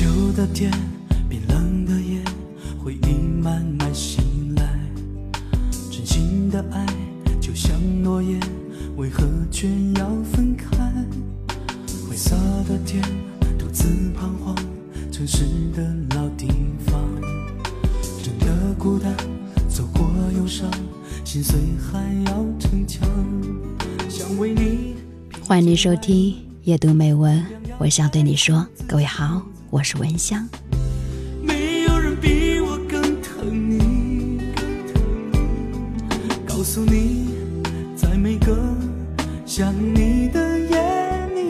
旧的天，冰冷的夜，回忆慢慢醒来。真心的爱就像落叶，为何却要分开？灰色的天，独自彷徨，城市的老地方，真的孤单，走过忧伤，心碎还要逞强，想为你。欢迎收听夜读美文，我想对你说，各位好，我是文香。没有人比我更疼你，告诉你，在每个想你的夜里，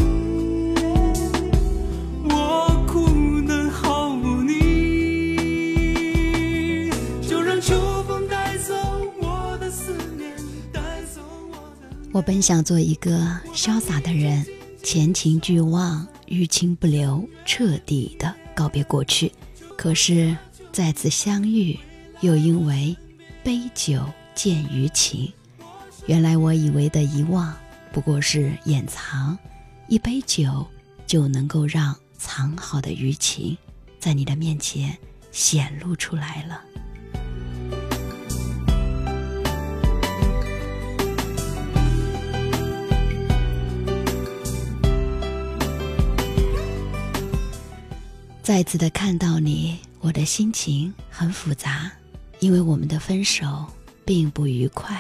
我哭无你。就让秋风带走我的思念，带走我的。我本想做一个潇洒的人，前情俱忘，余情不留，彻底的告别过去。可是再次相遇，又因为杯酒见余情。原来我以为的遗忘，不过是掩藏。一杯酒就能够让藏好的余情，在你的面前显露出来了。再次的看到你，我的心情很复杂，因为我们的分手并不愉快，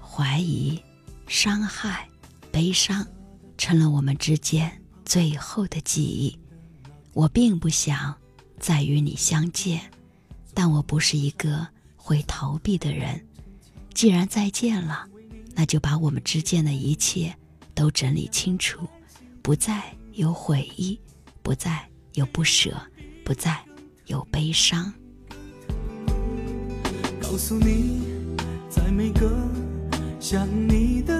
怀疑、伤害、悲伤，成了我们之间最后的记忆。我并不想再与你相见，但我不是一个会逃避的人。既然再见了，那就把我们之间的一切都整理清楚，不再有悔意，不再。有不舍，不再有悲伤。告诉你，在每个想你的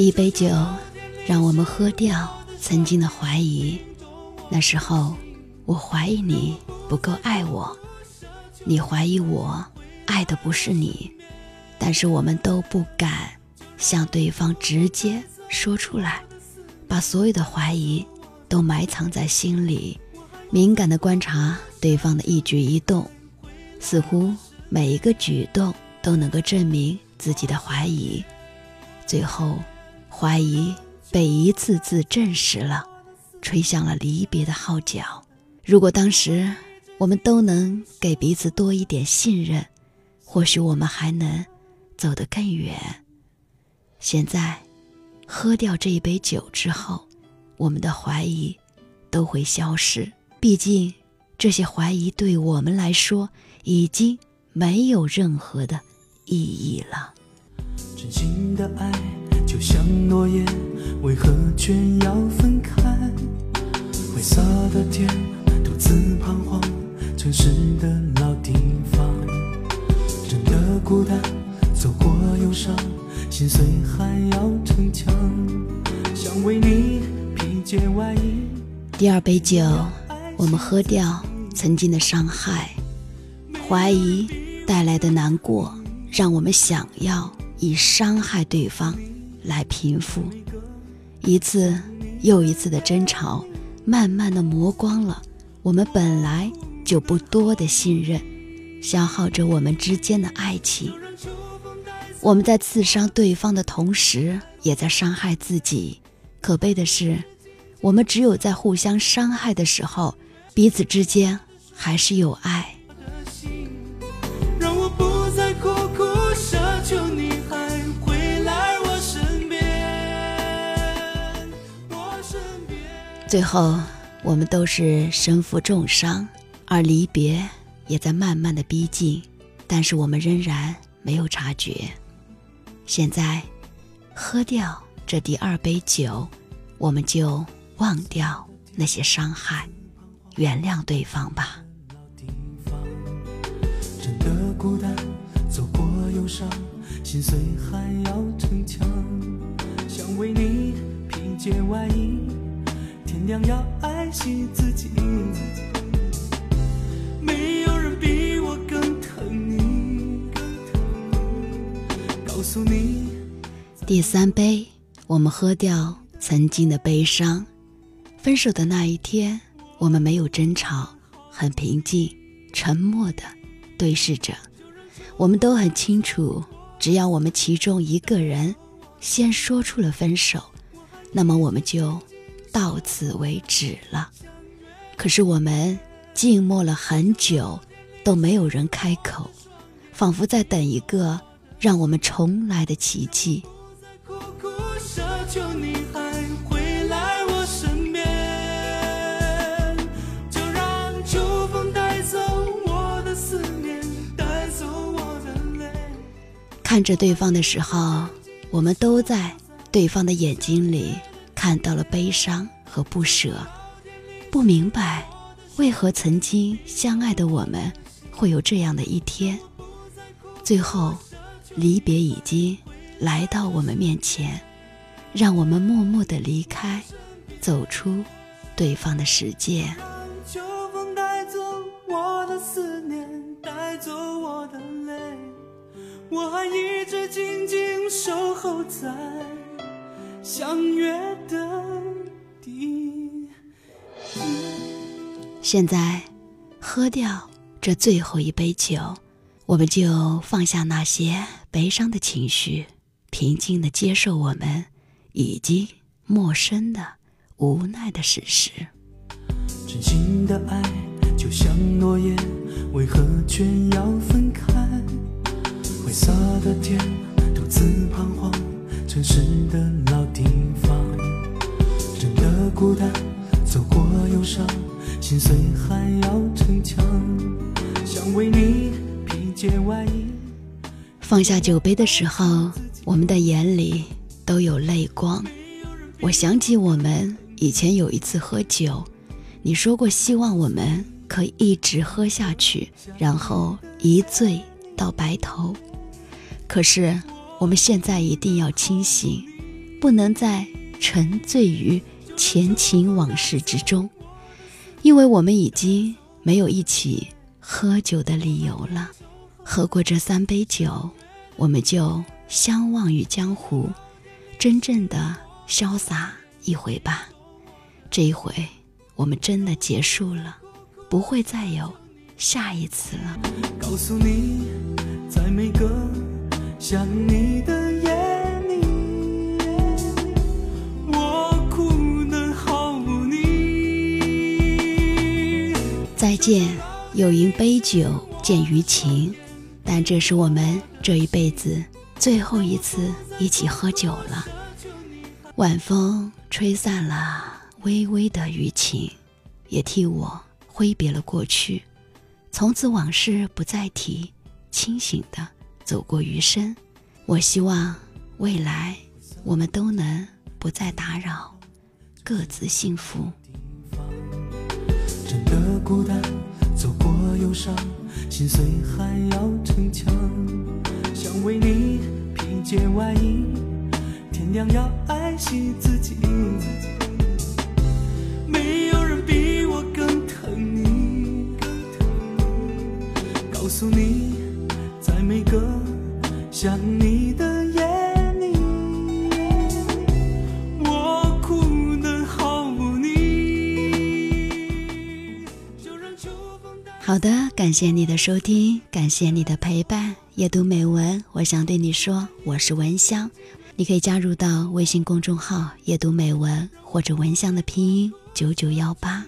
一杯酒，让我们喝掉曾经的怀疑。那时候，我怀疑你不够爱我，你怀疑我爱的不是你，但是我们都不敢向对方直接说出来，把所有的怀疑都埋藏在心里，敏感的观察对方的一举一动，似乎每一个举动都能够证明自己的怀疑，最后。怀疑被一次次证实了，吹响了离别的号角。如果当时我们都能给彼此多一点信任，或许我们还能走得更远。现在，喝掉这一杯酒之后，我们的怀疑都会消失。毕竟，这些怀疑对我们来说已经没有任何的意义了。真心的爱。就像诺言，为何却要分开？灰色的天，独自彷徨，城市的老地方，真的孤单，走过忧伤，心碎还要逞强，想为你披件外衣。第二杯酒，我们喝掉曾经的伤害，怀疑带来的难过，让我们想要以伤害对方。来平复一次又一次的争吵，慢慢的磨光了我们本来就不多的信任，消耗着我们之间的爱情。我们在刺伤对方的同时，也在伤害自己。可悲的是，我们只有在互相伤害的时候，彼此之间还是有爱。最后，我们都是身负重伤，而离别也在慢慢的逼近，但是我们仍然没有察觉。现在，喝掉这第二杯酒，我们就忘掉那些伤害，原谅对方吧。真的孤单，走过忧伤，心碎还要逞强，想为你披。件外衣，天亮要爱惜自己。没有人比我更疼你。告诉你，第三杯，我们喝掉曾经的悲伤。分手的那一天，我们没有争吵，很平静，沉默的对视着。我们都很清楚，只要我们其中一个人先说出了分手，那么我们就到此为止了。可是我们静默了很久，都没有人开口，仿佛在等一个让我们重来的奇迹。苦苦奢求你还回来我身边，就让秋风带走我的思念，带走我的泪。看着对方的时候，我们都在对方的眼睛里看到了悲伤和不舍，不明白为何曾经相爱的我们会有这样的一天。最后，离别已经来到我们面前，让我们默默的离开，走出对方的世界。秋风带走我的思念，带走我的泪，我还一直静静守候在相约的地点。现在，喝掉这最后一杯酒，我们就放下那些悲伤的情绪，平静的接受我们已经陌生的、无奈的事实。真心的爱就像诺言，为何却要分开？灰色的天，独自彷徨，城市的老地方，真的孤单，走过忧伤，心碎还要逞强，想为你披件外衣。放下酒杯的时候，我们的眼里都有泪光。我想起我们以前有一次喝酒，你说过希望我们可以一直喝下去，然后一醉到白头。可是我们现在一定要清醒，不能再沉醉于前情往事之中，因为我们已经没有一起喝酒的理由了。喝过这三杯酒，我们就相忘于江湖，真正的潇洒一回吧。这一回，我们真的结束了，不会再有下一次了。告诉你，在每个想你的夜里，我哭得好无力。再见，有因杯酒见余情，但这是我们这一辈子最后一次一起喝酒了。晚风吹散了微微的余情，也替我挥别了过去。从此往事不再提，清醒的走过余生。我希望未来我们都能不再打扰，各自幸福。真的孤单，走过忧伤，心碎还要逞强，想为你披件外衣，天亮要爱惜自己。没有人比我更疼你，告诉你，想你的夜里，我哭得好无力。好的，感谢你的收听，感谢你的陪伴。阅读美文，我想对你说，我是文香。你可以加入到微信公众号“阅读美文”或者文香的拼音九九幺八。